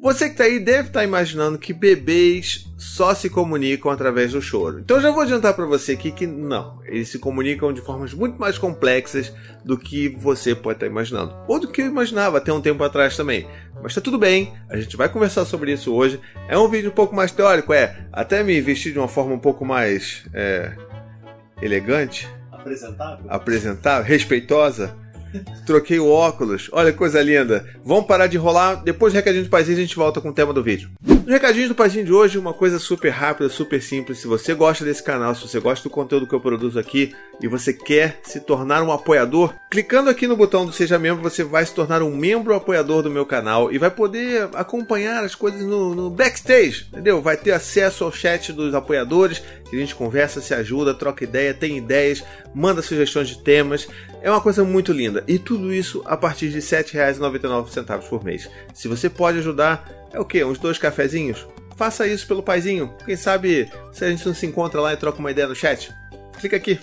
Você que tá aí deve estar tá imaginando que bebês só se comunicam através do choro. Então já vou adiantar para você aqui que não, eles se comunicam de formas muito mais complexas do que você pode estar tá imaginando, ou do que eu imaginava até um tempo atrás também. Mas tá tudo bem, a gente vai conversar sobre isso hoje. É um vídeo um pouco mais teórico, é. Até me vestir de uma forma um pouco mais é, elegante, apresentável, apresentável, respeitosa. Troquei o óculos. Olha coisa linda. Vamos parar de enrolar. Depois do recadinho do paizinho a gente volta com o tema do vídeo. No recadinho do paizinho de hoje, uma coisa super rápida, super simples. Se você gosta desse canal, se você gosta do conteúdo que eu produzo aqui e você quer se tornar um apoiador, clicando aqui no botão do Seja Membro, você vai se tornar um membro apoiador do meu canal e vai poder acompanhar as coisas no, no backstage, entendeu? Vai ter acesso ao chat dos apoiadores, que a gente conversa, se ajuda, troca ideia, tem ideias, manda sugestões de temas. É uma coisa muito linda. E tudo isso a partir de R$ 7,99 por mês. Se você pode ajudar, é o quê? Uns dois cafezinhos? Faça isso pelo paizinho. Quem sabe se a gente não se encontra lá e troca uma ideia no chat. Clica aqui.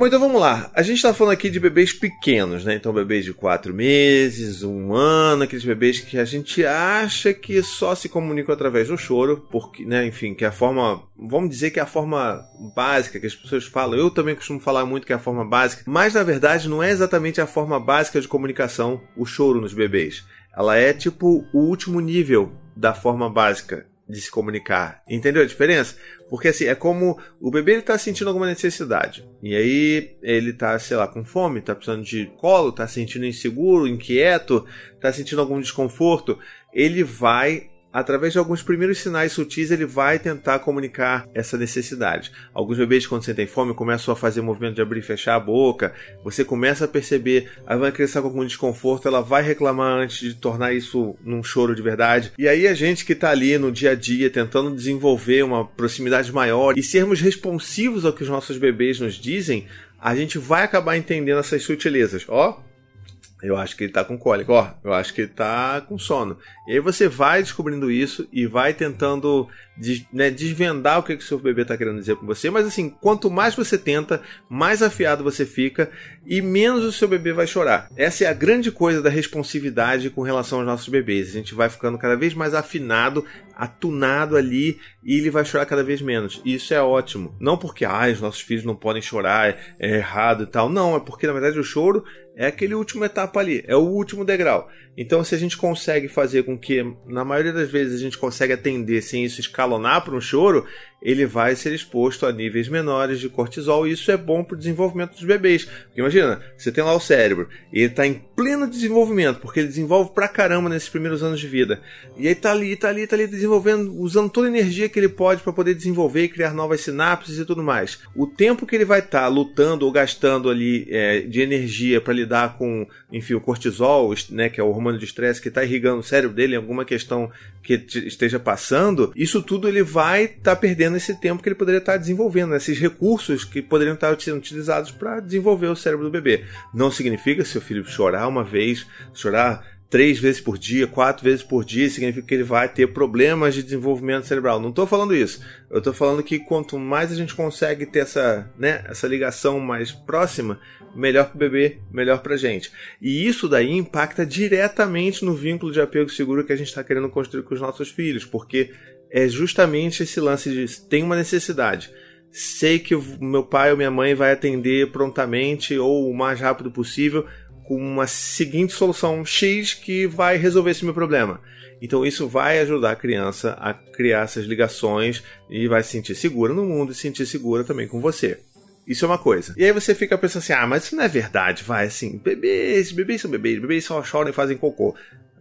Bom, então vamos lá. A gente está falando aqui de bebês pequenos, né? Então, bebês de 4 meses, um ano, aqueles bebês que a gente acha que só se comunicam através do choro, porque, né, enfim, que é a forma, vamos dizer que é a forma básica que as pessoas falam. Eu também costumo falar muito que é a forma básica, mas na verdade não é exatamente a forma básica de comunicação o choro nos bebês. Ela é tipo o último nível da forma básica de se comunicar. Entendeu a diferença? Porque assim, é como o bebê ele tá sentindo alguma necessidade. E aí ele tá, sei lá, com fome, tá precisando de colo, tá sentindo inseguro, inquieto, tá sentindo algum desconforto, ele vai através de alguns primeiros sinais sutis, ele vai tentar comunicar essa necessidade. Alguns bebês, quando sentem fome, começam a fazer movimento de abrir e fechar a boca. Você começa a perceber, aí vai crescer com algum desconforto, ela vai reclamar antes de tornar isso num choro de verdade. E aí a gente que está ali no dia a dia tentando desenvolver uma proximidade maior e sermos responsivos ao que os nossos bebês nos dizem, a gente vai acabar entendendo essas sutilezas. Ó, eu acho que ele tá com cólica, ó, eu acho que ele tá com sono. E aí você vai descobrindo isso e vai tentando né, desvendar o que, que o seu bebê está querendo dizer com você, mas assim, quanto mais você tenta, mais afiado você fica e menos o seu bebê vai chorar. Essa é a grande coisa da responsividade com relação aos nossos bebês. A gente vai ficando cada vez mais afinado, atunado ali e ele vai chorar cada vez menos. E isso é ótimo. Não porque ah, os nossos filhos não podem chorar, é errado e tal. Não, é porque na verdade o choro é aquele último etapa ali, é o último degrau. Então, se a gente consegue fazer com que, na maioria das vezes, a gente consegue atender sem isso escalonar para um choro, ele vai ser exposto a níveis menores de cortisol e isso é bom para o desenvolvimento dos bebês. Porque imagina, você tem lá o cérebro e ele está em pleno desenvolvimento, porque ele desenvolve pra caramba nesses primeiros anos de vida. E aí tá ali, tá ali, tá ali desenvolvendo, usando toda a energia que ele pode para poder desenvolver e criar novas sinapses e tudo mais. O tempo que ele vai estar tá lutando ou gastando ali é, de energia para lidar com, enfim, o cortisol, né, que é o hormônio de estresse que está irrigando o cérebro dele em alguma questão que esteja passando, isso tudo ele vai estar tá perdendo esse tempo que ele poderia estar desenvolvendo, né? esses recursos que poderiam estar sendo utilizados para desenvolver o cérebro do bebê. Não significa se o filho chorar uma vez, chorar três vezes por dia, quatro vezes por dia, significa que ele vai ter problemas de desenvolvimento cerebral. Não estou falando isso. Eu estou falando que quanto mais a gente consegue ter essa, né, essa ligação mais próxima, melhor para o bebê, melhor para a gente. E isso daí impacta diretamente no vínculo de apego seguro que a gente está querendo construir com os nossos filhos, porque é justamente esse lance de tem uma necessidade. Sei que meu pai ou minha mãe vai atender prontamente ou o mais rápido possível com uma seguinte solução X que vai resolver esse meu problema. Então isso vai ajudar a criança a criar essas ligações e vai se sentir segura no mundo e se sentir segura também com você. Isso é uma coisa. E aí você fica pensando assim: ah, mas isso não é verdade, vai assim. Bebês, bebês são bebês, bebês só choram e fazem cocô.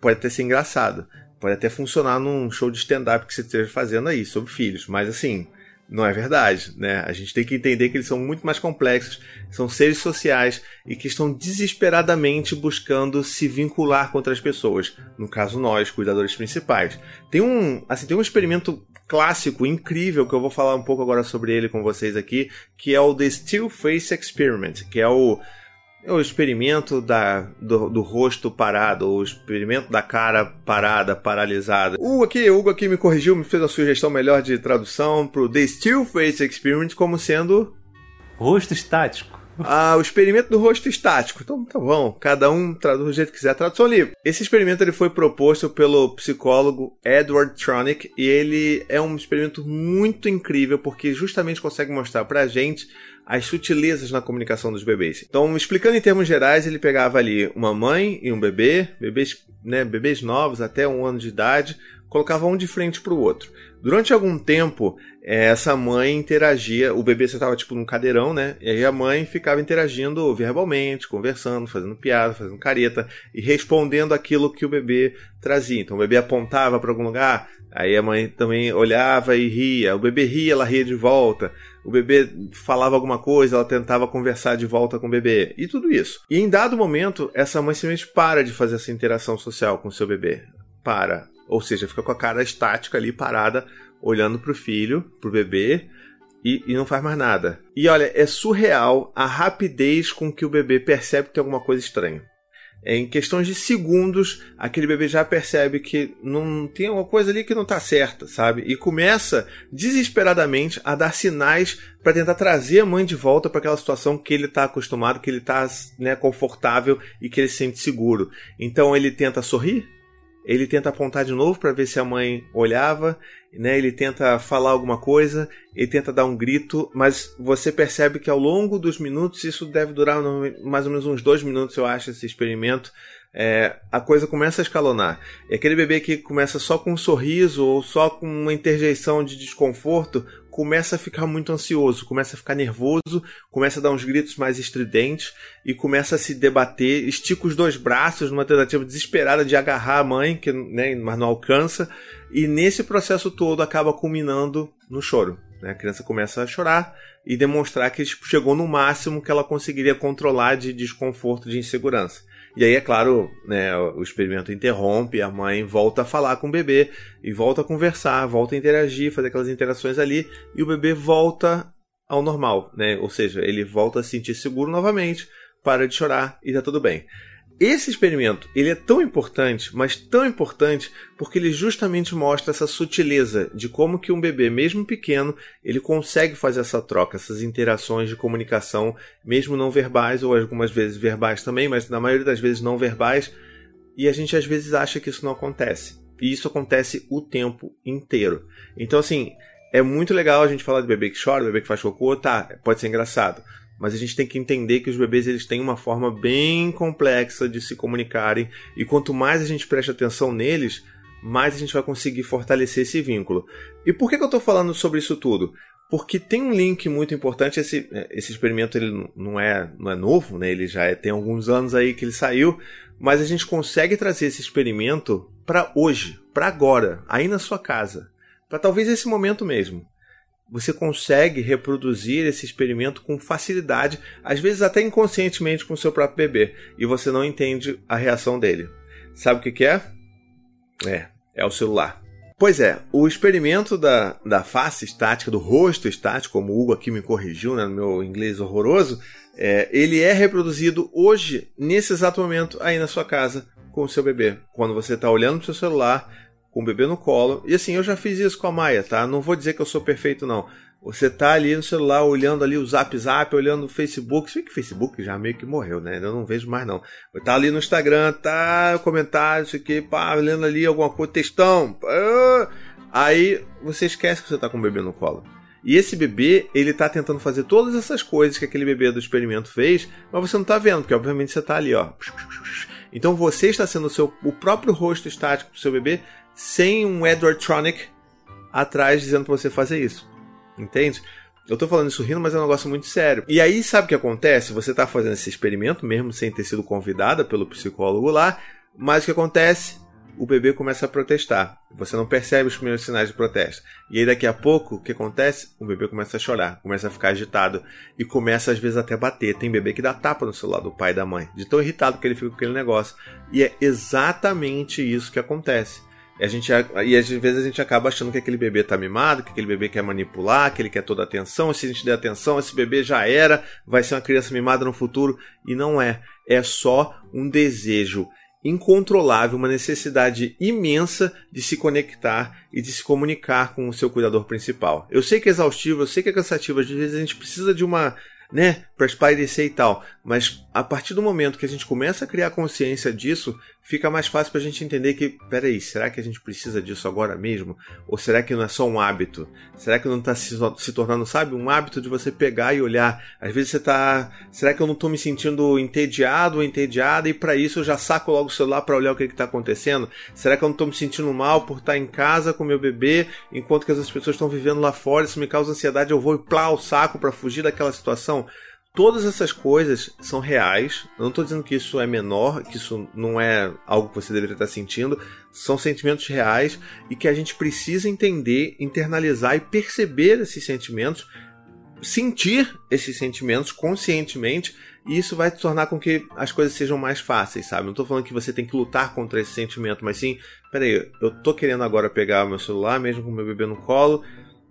Pode até ser engraçado. Pode até funcionar num show de stand-up que você esteja fazendo aí sobre filhos. Mas assim, não é verdade, né? A gente tem que entender que eles são muito mais complexos, são seres sociais e que estão desesperadamente buscando se vincular com outras pessoas. No caso nós, cuidadores principais. Tem um, assim, tem um experimento clássico incrível que eu vou falar um pouco agora sobre ele com vocês aqui, que é o The Still Face Experiment, que é o o experimento da, do, do, rosto parado, o experimento da cara parada, paralisada. O aqui, Hugo aqui me corrigiu, me fez a sugestão melhor de tradução pro The Still Face Experiment como sendo... Rosto estático. Ah, o experimento do rosto estático. Então tá bom, cada um traduz do jeito que quiser. Tradução livre. Esse experimento ele foi proposto pelo psicólogo Edward Tronick e ele é um experimento muito incrível porque justamente consegue mostrar pra gente as sutilezas na comunicação dos bebês. Então, explicando em termos gerais, ele pegava ali uma mãe e um bebê, bebês, né, bebês novos até um ano de idade, colocava um de frente para o outro. Durante algum tempo, eh, essa mãe interagia, o bebê estava tipo num cadeirão, né? E aí a mãe ficava interagindo verbalmente, conversando, fazendo piada, fazendo careta e respondendo aquilo que o bebê trazia. Então o bebê apontava para algum lugar, aí a mãe também olhava e ria. O bebê ria, ela ria de volta. O bebê falava alguma coisa, ela tentava conversar de volta com o bebê. E tudo isso. E em dado momento, essa mãe simplesmente para de fazer essa interação social com o seu bebê. Para ou seja, fica com a cara estática ali, parada, olhando pro filho, pro bebê, e, e, não faz mais nada. E olha, é surreal a rapidez com que o bebê percebe que tem alguma coisa estranha. É, em questões de segundos, aquele bebê já percebe que não tem alguma coisa ali que não está certa, sabe? E começa desesperadamente a dar sinais para tentar trazer a mãe de volta para aquela situação que ele está acostumado, que ele está né, confortável e que ele se sente seguro. Então ele tenta sorrir, ele tenta apontar de novo para ver se a mãe olhava, né? Ele tenta falar alguma coisa, ele tenta dar um grito, mas você percebe que ao longo dos minutos, isso deve durar mais ou menos uns dois minutos, eu acho, esse experimento. É, a coisa começa a escalonar. É aquele bebê que começa só com um sorriso ou só com uma interjeição de desconforto, começa a ficar muito ansioso, começa a ficar nervoso, começa a dar uns gritos mais estridentes e começa a se debater, estica os dois braços numa tentativa desesperada de agarrar a mãe, que, né, mas não alcança, e nesse processo todo acaba culminando no choro. Né? A criança começa a chorar e demonstrar que tipo, chegou no máximo que ela conseguiria controlar de desconforto, de insegurança. E aí, é claro, né, o experimento interrompe, a mãe volta a falar com o bebê e volta a conversar, volta a interagir, fazer aquelas interações ali, e o bebê volta ao normal, né? Ou seja, ele volta a se sentir seguro novamente, para de chorar e tá tudo bem. Esse experimento ele é tão importante, mas tão importante porque ele justamente mostra essa sutileza de como que um bebê, mesmo pequeno, ele consegue fazer essa troca, essas interações de comunicação, mesmo não verbais ou algumas vezes verbais também, mas na maioria das vezes não verbais. E a gente às vezes acha que isso não acontece. E isso acontece o tempo inteiro. Então assim, é muito legal a gente falar de bebê que chora, bebê que faz cocô, tá, pode ser engraçado mas a gente tem que entender que os bebês eles têm uma forma bem complexa de se comunicarem e quanto mais a gente presta atenção neles, mais a gente vai conseguir fortalecer esse vínculo. E por que, que eu estou falando sobre isso tudo? Porque tem um link muito importante. Esse, esse experimento ele não é, não é novo, né? ele já é, tem alguns anos aí que ele saiu, mas a gente consegue trazer esse experimento para hoje, para agora, aí na sua casa, para talvez esse momento mesmo você consegue reproduzir esse experimento com facilidade, às vezes até inconscientemente com o seu próprio bebê, e você não entende a reação dele. Sabe o que, que é? É, é o celular. Pois é, o experimento da, da face estática, do rosto estático, como o Hugo aqui me corrigiu né, no meu inglês horroroso, é, ele é reproduzido hoje, nesse exato momento, aí na sua casa, com o seu bebê. Quando você está olhando para o seu celular, com o bebê no colo. E assim, eu já fiz isso com a Maia, tá? Não vou dizer que eu sou perfeito, não. Você tá ali no celular olhando ali o Zap Zap, olhando o Facebook. Sei que o Facebook já meio que morreu, né? Eu não vejo mais, não. Tá ali no Instagram, tá comentário, isso aqui, pá, olhando ali alguma coisa, textão. Pá. Aí você esquece que você tá com o bebê no colo. E esse bebê, ele tá tentando fazer todas essas coisas que aquele bebê do experimento fez, mas você não tá vendo, porque obviamente você tá ali, ó. Então você está sendo o, seu, o próprio rosto estático do seu bebê sem um Edward Tronic atrás dizendo pra você fazer isso. Entende? Eu tô falando isso rindo, mas é um negócio muito sério. E aí, sabe o que acontece? Você tá fazendo esse experimento, mesmo sem ter sido convidada pelo psicólogo lá, mas o que acontece? O bebê começa a protestar. Você não percebe os primeiros sinais de protesto. E aí, daqui a pouco, o que acontece? O bebê começa a chorar, começa a ficar agitado e começa, às vezes, até bater. Tem bebê que dá tapa no celular do pai e da mãe, de tão irritado que ele fica com aquele negócio. E é exatamente isso que acontece. E, a gente, e às vezes a gente acaba achando que aquele bebê tá mimado, que aquele bebê quer manipular, que ele quer toda a atenção. E se a gente der atenção, esse bebê já era, vai ser uma criança mimada no futuro. E não é. É só um desejo incontrolável, uma necessidade imensa de se conectar e de se comunicar com o seu cuidador principal. Eu sei que é exaustivo, eu sei que é cansativo, às vezes a gente precisa de uma né, para espairecer e tal. Mas a partir do momento que a gente começa a criar consciência disso, fica mais fácil para a gente entender que, peraí, será que a gente precisa disso agora mesmo? Ou será que não é só um hábito? Será que não está se, se, tornando, sabe, um hábito de você pegar e olhar? Às vezes você está, será que eu não estou me sentindo entediado ou entediada e para isso eu já saco logo o celular para olhar o que está acontecendo? Será que eu não estou me sentindo mal por estar em casa com meu bebê enquanto que as pessoas estão vivendo lá fora? Isso me causa ansiedade, eu vou plá o saco para fugir daquela situação? Todas essas coisas são reais. Eu não estou dizendo que isso é menor, que isso não é algo que você deveria estar sentindo. São sentimentos reais e que a gente precisa entender, internalizar e perceber esses sentimentos, sentir esses sentimentos conscientemente. E isso vai tornar com que as coisas sejam mais fáceis, sabe? Não estou falando que você tem que lutar contra esse sentimento, mas sim, peraí, eu tô querendo agora pegar meu celular, mesmo com meu bebê no colo,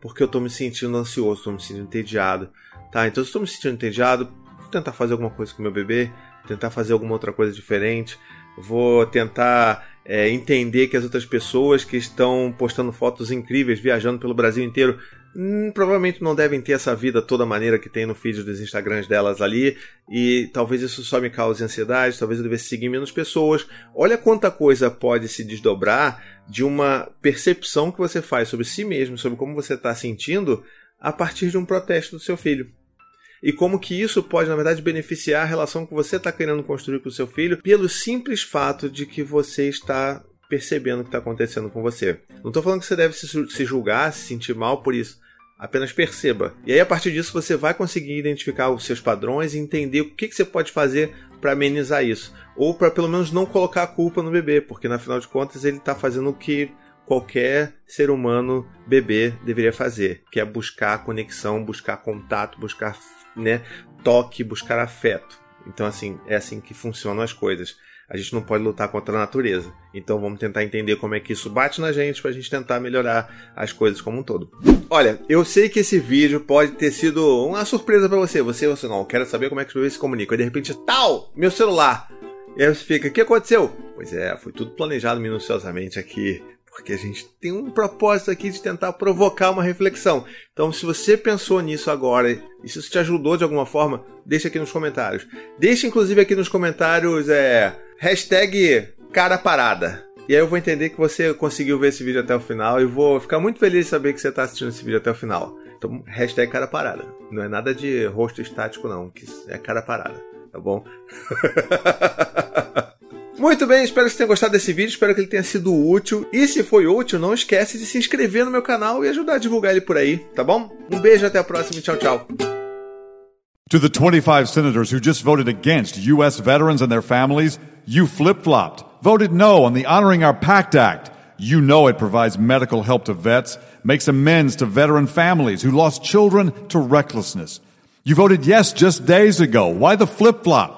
porque eu estou me sentindo ansioso, estou me sentindo entediado Tá, então se estou me sentindo entediado, vou tentar fazer alguma coisa com meu bebê, tentar fazer alguma outra coisa diferente, vou tentar é, entender que as outras pessoas que estão postando fotos incríveis, viajando pelo Brasil inteiro, hum, provavelmente não devem ter essa vida toda maneira que tem no feed dos Instagrams delas ali, e talvez isso só me cause ansiedade, talvez eu devesse seguir menos pessoas. Olha quanta coisa pode se desdobrar de uma percepção que você faz sobre si mesmo, sobre como você está sentindo, a partir de um protesto do seu filho e como que isso pode, na verdade, beneficiar a relação que você está querendo construir com o seu filho pelo simples fato de que você está percebendo o que está acontecendo com você. Não estou falando que você deve se julgar, se sentir mal por isso. Apenas perceba. E aí, a partir disso, você vai conseguir identificar os seus padrões e entender o que, que você pode fazer para amenizar isso. Ou para pelo menos não colocar a culpa no bebê, porque na final de contas ele está fazendo o que qualquer ser humano bebê deveria fazer, que é buscar conexão, buscar contato, buscar né, toque, buscar afeto. Então, assim, é assim que funcionam as coisas. A gente não pode lutar contra a natureza. Então, vamos tentar entender como é que isso bate na gente para a gente tentar melhorar as coisas como um todo. Olha, eu sei que esse vídeo pode ter sido uma surpresa para você. Você, você não, quero saber como é que os bebês se comunicam. E de repente, tal, meu celular. E aí você fica, o que aconteceu? Pois é, foi tudo planejado minuciosamente aqui porque a gente tem um propósito aqui de tentar provocar uma reflexão. Então, se você pensou nisso agora e se isso te ajudou de alguma forma, deixa aqui nos comentários. Deixa inclusive aqui nos comentários é, hashtag cara parada. E aí eu vou entender que você conseguiu ver esse vídeo até o final e vou ficar muito feliz de saber que você está assistindo esse vídeo até o final. Então, hashtag cara parada. Não é nada de rosto estático não, que é cara parada, tá bom? Muito bem, espero que você tenha gostado desse vídeo, espero que ele tenha sido útil. E se foi útil, não esquece de se inscrever no meu canal e ajudar a divulgar ele por aí, tá bom? Um beijo, até a próxima e tchau, tchau. To the 25 senators who just voted against U.S. veterans and their families, you flip flopped, voted no on the Honoring Our Pact Act. You know it provides medical help to vets, makes amends to veteran families who lost children to recklessness. You voted yes just days ago. Why the flip flop?